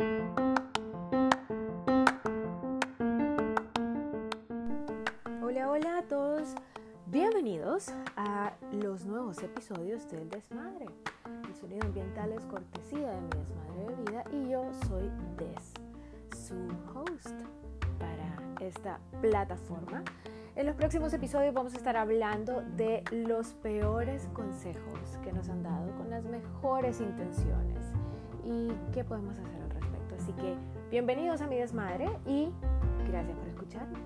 Hola, hola a todos. Bienvenidos a los nuevos episodios del Desmadre. El sonido ambiental es cortesía de mi Desmadre de Vida y yo soy Des, su host para esta plataforma. En los próximos episodios vamos a estar hablando de los peores consejos que nos han dado con las mejores intenciones y qué podemos hacer bienvenidos a mi Desmadre y gracias por escucharme.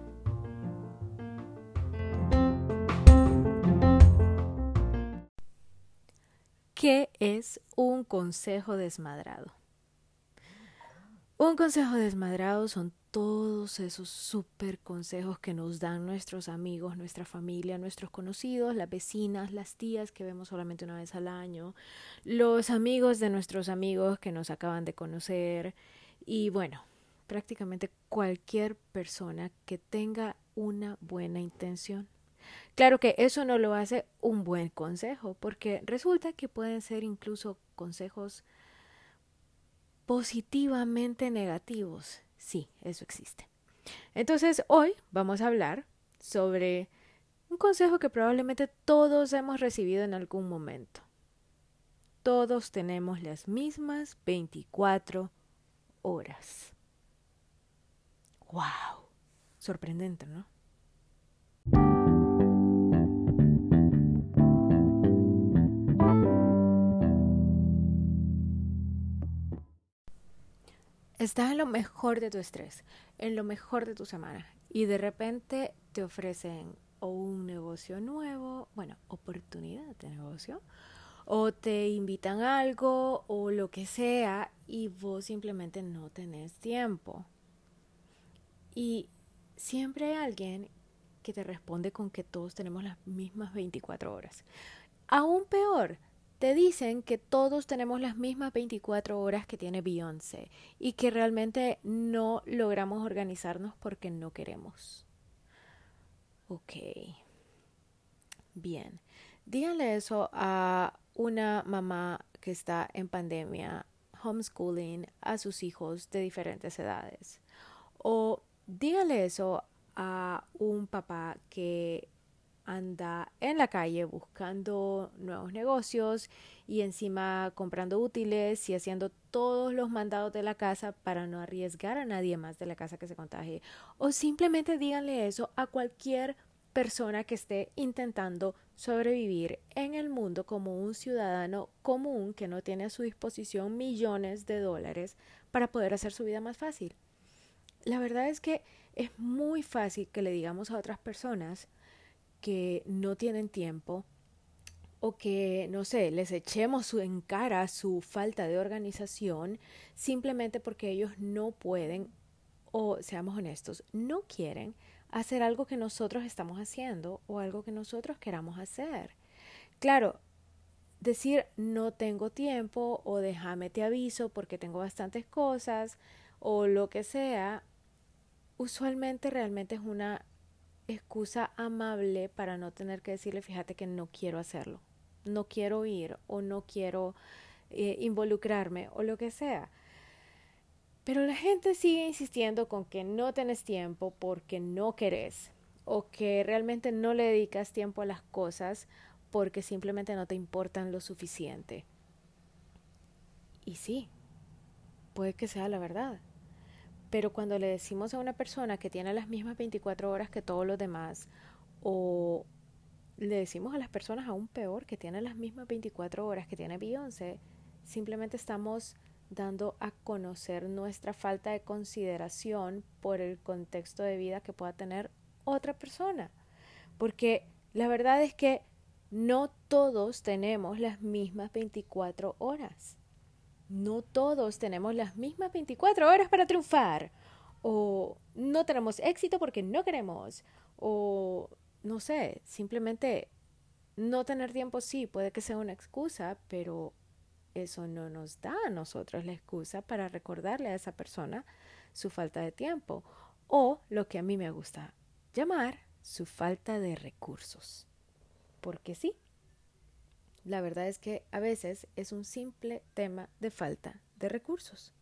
¿Qué es un consejo desmadrado? Un consejo desmadrado son todos esos super consejos que nos dan nuestros amigos, nuestra familia, nuestros conocidos, las vecinas, las tías que vemos solamente una vez al año, los amigos de nuestros amigos que nos acaban de conocer y bueno, prácticamente cualquier persona que tenga una buena intención. Claro que eso no lo hace un buen consejo, porque resulta que pueden ser incluso consejos positivamente negativos. Sí, eso existe. Entonces, hoy vamos a hablar sobre un consejo que probablemente todos hemos recibido en algún momento. Todos tenemos las mismas 24 horas. ¡Wow! Sorprendente, ¿no? Estás en lo mejor de tu estrés, en lo mejor de tu semana y de repente te ofrecen o un negocio nuevo, bueno, oportunidad de negocio, o te invitan a algo o lo que sea y vos simplemente no tenés tiempo. Y siempre hay alguien que te responde con que todos tenemos las mismas 24 horas. Aún peor, te dicen que todos tenemos las mismas 24 horas que tiene Beyoncé y que realmente no logramos organizarnos porque no queremos. Ok. Bien. Díganle eso a una mamá que está en pandemia, homeschooling a sus hijos de diferentes edades. O díganle eso a un papá que anda en la calle buscando nuevos negocios y encima comprando útiles y haciendo todos los mandados de la casa para no arriesgar a nadie más de la casa que se contagie. O simplemente díganle eso a cualquier persona que esté intentando sobrevivir en el mundo como un ciudadano común que no tiene a su disposición millones de dólares para poder hacer su vida más fácil. La verdad es que es muy fácil que le digamos a otras personas que no tienen tiempo o que, no sé, les echemos en cara su falta de organización simplemente porque ellos no pueden o, seamos honestos, no quieren hacer algo que nosotros estamos haciendo o algo que nosotros queramos hacer. Claro, decir no tengo tiempo o déjame te aviso porque tengo bastantes cosas o lo que sea, usualmente realmente es una excusa amable para no tener que decirle, fíjate que no quiero hacerlo, no quiero ir o no quiero eh, involucrarme o lo que sea. Pero la gente sigue insistiendo con que no tenés tiempo porque no querés o que realmente no le dedicas tiempo a las cosas porque simplemente no te importan lo suficiente. Y sí, puede que sea la verdad. Pero cuando le decimos a una persona que tiene las mismas 24 horas que todos los demás, o le decimos a las personas aún peor que tienen las mismas 24 horas que tiene Beyoncé, simplemente estamos dando a conocer nuestra falta de consideración por el contexto de vida que pueda tener otra persona. Porque la verdad es que no todos tenemos las mismas 24 horas no todos tenemos las mismas 24 horas para triunfar. O no tenemos éxito porque no queremos. O no sé, simplemente no tener tiempo sí puede que sea una excusa, pero eso no nos da a nosotros la excusa para recordarle a esa persona su falta de tiempo o lo que a mí me gusta llamar su falta de recursos. Porque sí, la verdad es que a veces es un simple tema de falta de recursos.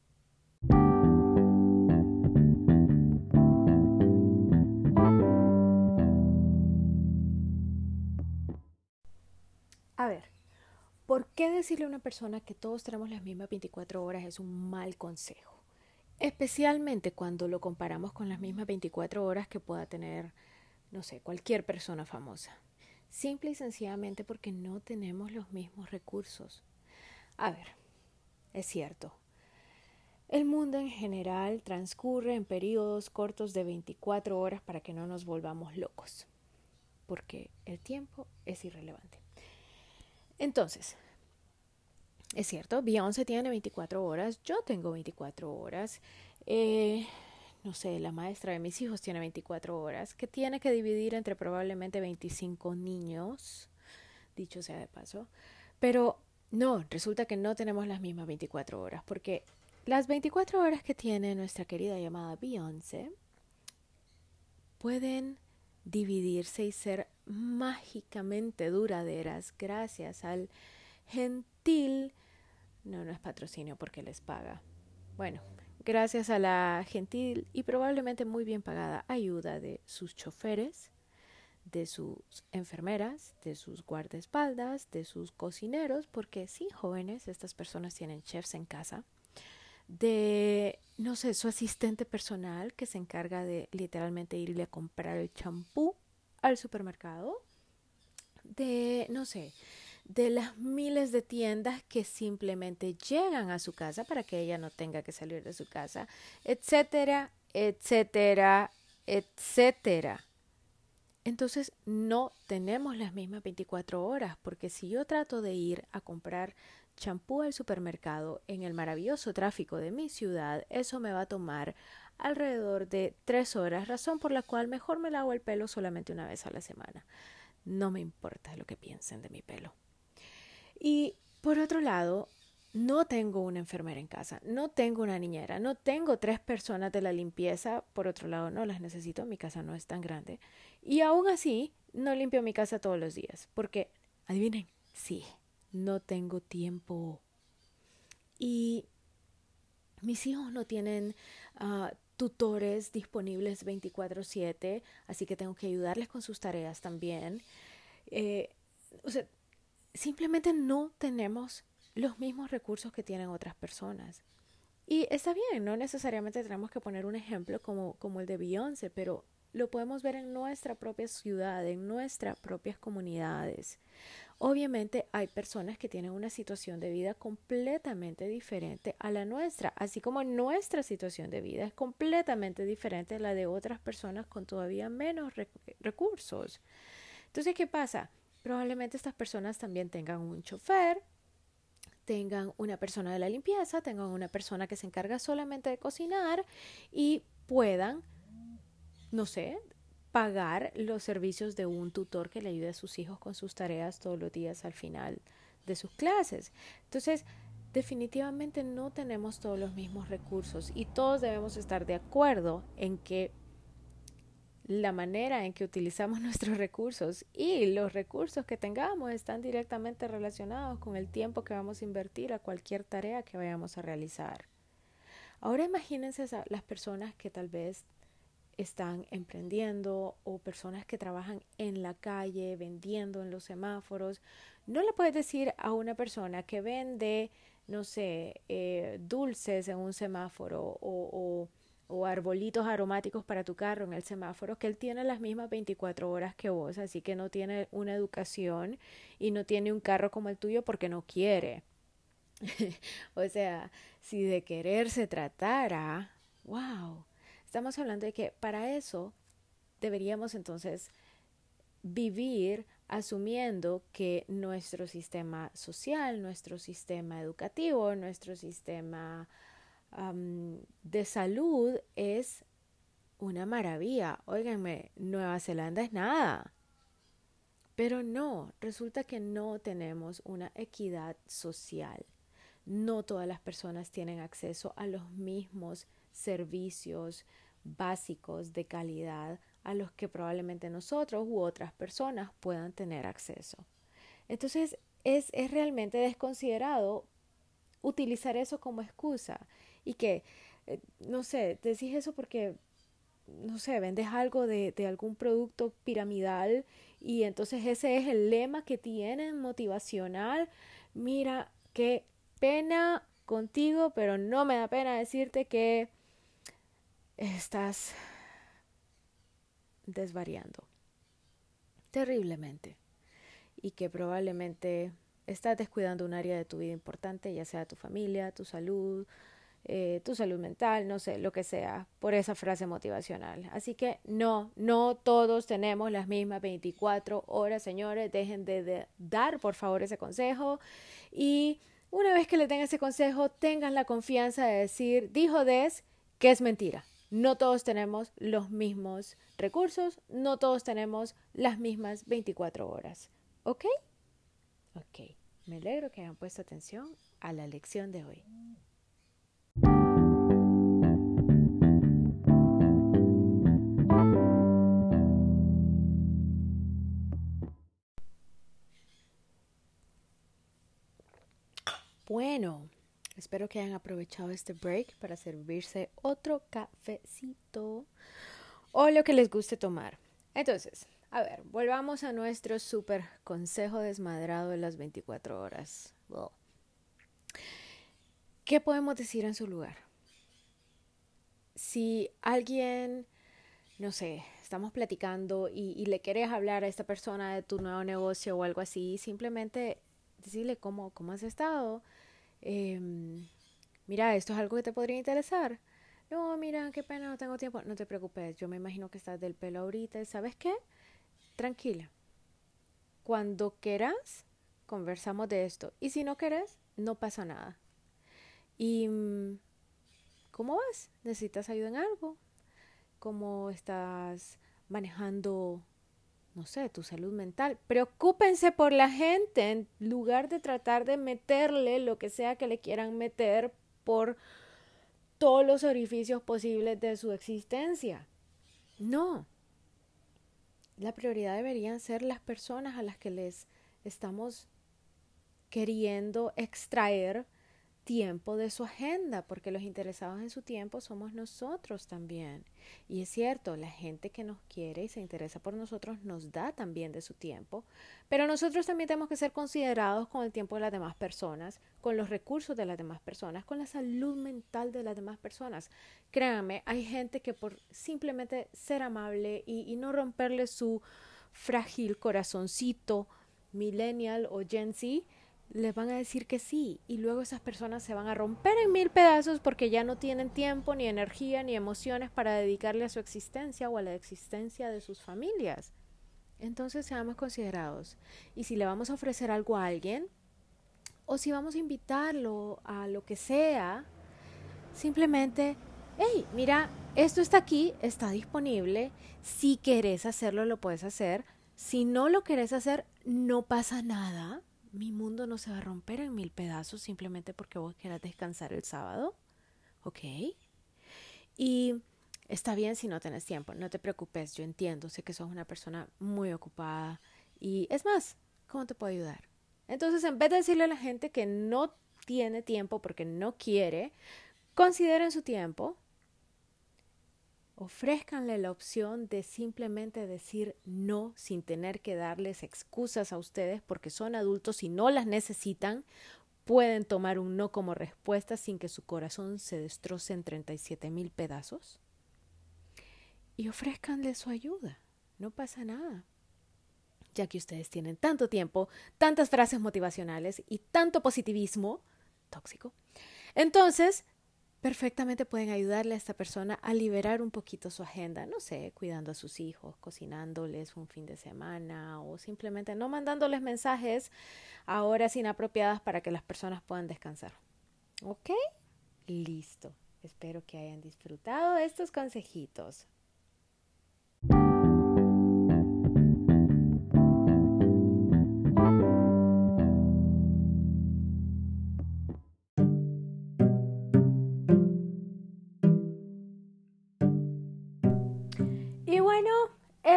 Decirle a una persona que todos tenemos las mismas 24 horas es un mal consejo, especialmente cuando lo comparamos con las mismas 24 horas que pueda tener, no sé, cualquier persona famosa. Simple y sencillamente porque no tenemos los mismos recursos. A ver, es cierto. El mundo en general transcurre en periodos cortos de 24 horas para que no nos volvamos locos, porque el tiempo es irrelevante. Entonces, es cierto, Beyoncé tiene 24 horas, yo tengo 24 horas, eh, no sé, la maestra de mis hijos tiene 24 horas, que tiene que dividir entre probablemente 25 niños, dicho sea de paso, pero no, resulta que no tenemos las mismas 24 horas, porque las 24 horas que tiene nuestra querida llamada Beyoncé pueden dividirse y ser mágicamente duraderas gracias al no, no es patrocinio porque les paga. Bueno, gracias a la gentil y probablemente muy bien pagada ayuda de sus choferes, de sus enfermeras, de sus guardaespaldas, de sus cocineros, porque sí, jóvenes, estas personas tienen chefs en casa de, no sé, su asistente personal que se encarga de literalmente irle a comprar el champú al supermercado, de, no sé, de las miles de tiendas que simplemente llegan a su casa para que ella no tenga que salir de su casa, etcétera, etcétera, etcétera. Entonces no tenemos las mismas 24 horas, porque si yo trato de ir a comprar champú al supermercado en el maravilloso tráfico de mi ciudad, eso me va a tomar alrededor de tres horas, razón por la cual mejor me lavo el pelo solamente una vez a la semana. No me importa lo que piensen de mi pelo. Y por otro lado, no tengo una enfermera en casa, no tengo una niñera, no tengo tres personas de la limpieza, por otro lado no las necesito, mi casa no es tan grande. Y aún así, no limpio mi casa todos los días, porque, adivinen, sí, no tengo tiempo. Y mis hijos no tienen uh, tutores disponibles 24/7, así que tengo que ayudarles con sus tareas también. Eh, o sea, simplemente no tenemos los mismos recursos que tienen otras personas. Y está bien, no necesariamente tenemos que poner un ejemplo como, como el de Beyoncé, pero lo podemos ver en nuestra propia ciudad, en nuestras propias comunidades. Obviamente hay personas que tienen una situación de vida completamente diferente a la nuestra, así como nuestra situación de vida es completamente diferente a la de otras personas con todavía menos recursos. Entonces, ¿qué pasa? Probablemente estas personas también tengan un chofer, tengan una persona de la limpieza, tengan una persona que se encarga solamente de cocinar y puedan, no sé, pagar los servicios de un tutor que le ayude a sus hijos con sus tareas todos los días al final de sus clases. Entonces, definitivamente no tenemos todos los mismos recursos y todos debemos estar de acuerdo en que la manera en que utilizamos nuestros recursos y los recursos que tengamos están directamente relacionados con el tiempo que vamos a invertir a cualquier tarea que vayamos a realizar. Ahora imagínense las personas que tal vez están emprendiendo o personas que trabajan en la calle, vendiendo en los semáforos. No le puedes decir a una persona que vende, no sé, eh, dulces en un semáforo o, o, arbolitos aromáticos para tu carro en el semáforo, que él tiene las mismas 24 horas que vos, así que no tiene una educación y no tiene un carro como el tuyo porque no quiere. o sea, si de querer se tratara, wow, Estamos hablando de que para eso deberíamos entonces vivir asumiendo que nuestro sistema social, nuestro sistema educativo, nuestro sistema de salud es una maravilla. Óiganme, Nueva Zelanda es nada. Pero no, resulta que no tenemos una equidad social. No todas las personas tienen acceso a los mismos servicios básicos de calidad a los que probablemente nosotros u otras personas puedan tener acceso. Entonces es, es realmente desconsiderado utilizar eso como excusa y que, eh, no sé, decís eso porque, no sé, vendes algo de, de algún producto piramidal y entonces ese es el lema que tienen motivacional. Mira, qué pena contigo, pero no me da pena decirte que estás desvariando terriblemente y que probablemente estás descuidando un área de tu vida importante, ya sea tu familia, tu salud, eh, tu salud mental, no sé, lo que sea, por esa frase motivacional. Así que no, no todos tenemos las mismas 24 horas, señores, dejen de, dar por favor ese consejo y una vez que le den ese consejo, tengan la confianza de decir, dijo Des, que es mentira. No todos tenemos los mismos recursos, no todos tenemos las mismas 24 horas. ¿Ok? Ok. Me alegro que hayan puesto atención a la lección de hoy. Bueno, espero que hayan aprovechado este break para servirse otro cafecito o lo que les guste tomar. Entonces, a ver, volvamos a nuestro super consejo desmadrado de las 24 horas. ¿Qué podemos decir en su lugar? Si alguien, no sé, estamos platicando y, le quieres hablar a esta persona de tu nuevo negocio o algo así, simplemente decirle cómo, cómo has estado. Em, mira, esto es algo que te podría interesar. No, mira, qué pena, no tengo tiempo. No te preocupes, yo me imagino que estás del pelo ahorita. ¿Sabes qué? tranquila. Cuando quieras, conversamos de esto. Y si no quieres, no pasa nada. ¿Y mm, cómo vas? ¿Necesitas ayuda en algo? ¿Cómo estás manejando, no sé, tu salud mental? Preocúpense por la gente en lugar de tratar de meterle lo que sea que le quieran meter por todos los orificios posibles de su existencia. No, la prioridad deberían ser las personas a las que les estamos queriendo extraer tiempo de su agenda, porque los interesados en su tiempo somos nosotros también. Y es cierto, la gente que nos quiere y se interesa por nosotros nos da también de su tiempo, pero nosotros también tenemos que ser considerados con el tiempo de las demás personas, con los recursos de las demás personas, con la salud mental de las demás personas. Créanme, hay gente que por simplemente ser amable y, no romperle su frágil corazoncito millennial o Gen Z, les van a decir que sí y luego esas personas se van a romper en mil pedazos porque ya no tienen tiempo, ni energía, ni emociones para dedicarle a su existencia o a la existencia de sus familias. Entonces seamos considerados. Y si le vamos a ofrecer algo a alguien, o si vamos a invitarlo a lo que sea, simplemente, hey, mira, esto está aquí, está disponible. Si querés hacerlo, lo puedes hacer. Si no lo querés hacer, no pasa nada mi mundo no se va a romper en mil pedazos simplemente porque vos quieras descansar el sábado. ¿Ok? Y está bien si no tenés tiempo, no te preocupes, yo entiendo, sé que sos una persona muy ocupada y es más, ¿cómo te puedo ayudar? Entonces, en vez de decirle a la gente que no tiene tiempo porque no quiere, consideren su tiempo, ofrézcanle la opción de simplemente decir no sin tener que darles excusas a ustedes porque son adultos y no las necesitan. Pueden tomar un no como respuesta sin que su corazón se destroce en 37 mil pedazos. Y ofrézcanle su ayuda. No pasa nada. Ya que ustedes tienen tanto tiempo, tantas frases motivacionales y tanto positivismo tóxico. Entonces, perfectamente pueden ayudarle a esta persona a liberar un poquito su agenda, no sé, cuidando a sus hijos, cocinándoles un fin de semana o simplemente no mandándoles mensajes a horas inapropiadas para que las personas puedan descansar. ¿Ok? Listo. Espero que hayan disfrutado estos consejitos.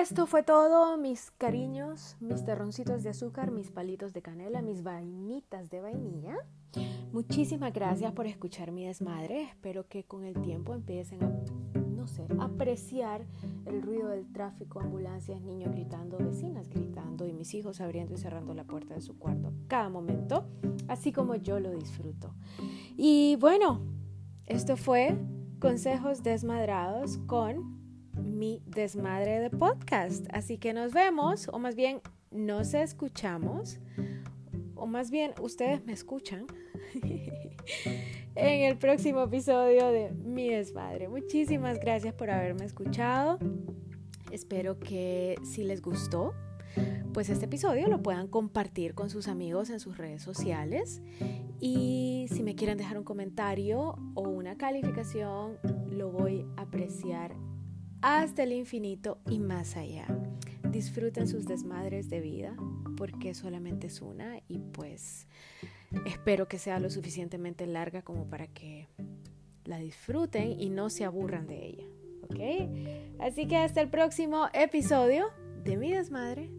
Esto fue todo, mis cariños, mis terroncitos de azúcar, mis palitos de canela, mis vainitas de vainilla. Muchísimas gracias por escuchar mi desmadre. Espero que con el tiempo empiecen a no sé, apreciar el ruido del tráfico, ambulancias, niños gritando, vecinas gritando y mis hijos abriendo y cerrando la puerta de su cuarto cada momento, así como yo lo disfruto. Y bueno, esto fue Consejos Desmadrados con mi desmadre de podcast. Así que nos vemos, o más bien nos escuchamos, o más bien ustedes me escuchan en el próximo episodio de Mi Desmadre. Muchísimas gracias por haberme escuchado. Espero que si les gustó, pues este episodio lo puedan compartir con sus amigos en sus redes sociales. Y si me quieren dejar un comentario o una calificación, lo voy a apreciar hasta el infinito y más allá. Disfruten sus desmadres de vida porque solamente es una y pues espero que sea lo suficientemente larga como para que la disfruten y no se aburran de ella. ¿Ok? Así que hasta el próximo episodio de Mi Desmadre